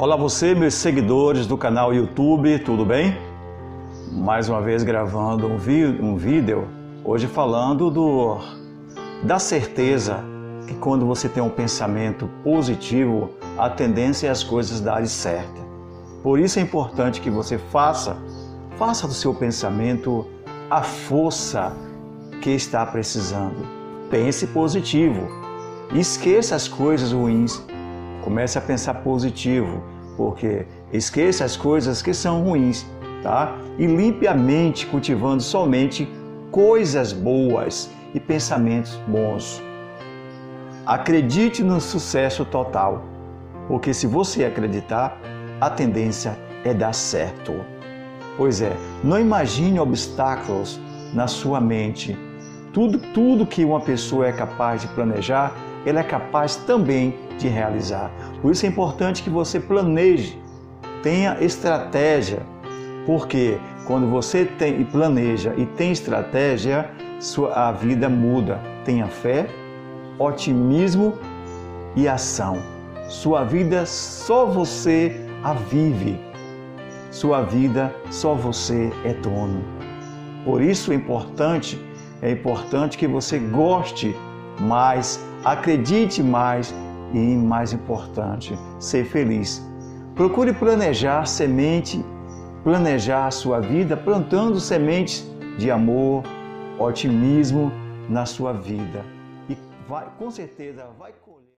Olá você, meus seguidores do canal YouTube, tudo bem? Mais uma vez gravando um, um vídeo, hoje falando do, da certeza que quando você tem um pensamento positivo, a tendência é as coisas darem certo. Por isso é importante que você faça, faça do seu pensamento a força que está precisando. Pense positivo. Esqueça as coisas ruins Comece a pensar positivo, porque esqueça as coisas que são ruins, tá? E limpe a mente cultivando somente coisas boas e pensamentos bons. Acredite no sucesso total, porque se você acreditar, a tendência é dar certo. Pois é, não imagine obstáculos na sua mente. Tudo, tudo que uma pessoa é capaz de planejar, ela é capaz também de realizar. Por isso é importante que você planeje, tenha estratégia, porque quando você tem, planeja e tem estratégia, sua, a vida muda. Tenha fé, otimismo e ação. Sua vida só você a vive. Sua vida só você é dono. Por isso é importante, é importante que você goste mais, acredite mais e, mais importante, ser feliz. Procure planejar semente, planejar a sua vida plantando sementes de amor, otimismo na sua vida. E vai, com certeza vai colher.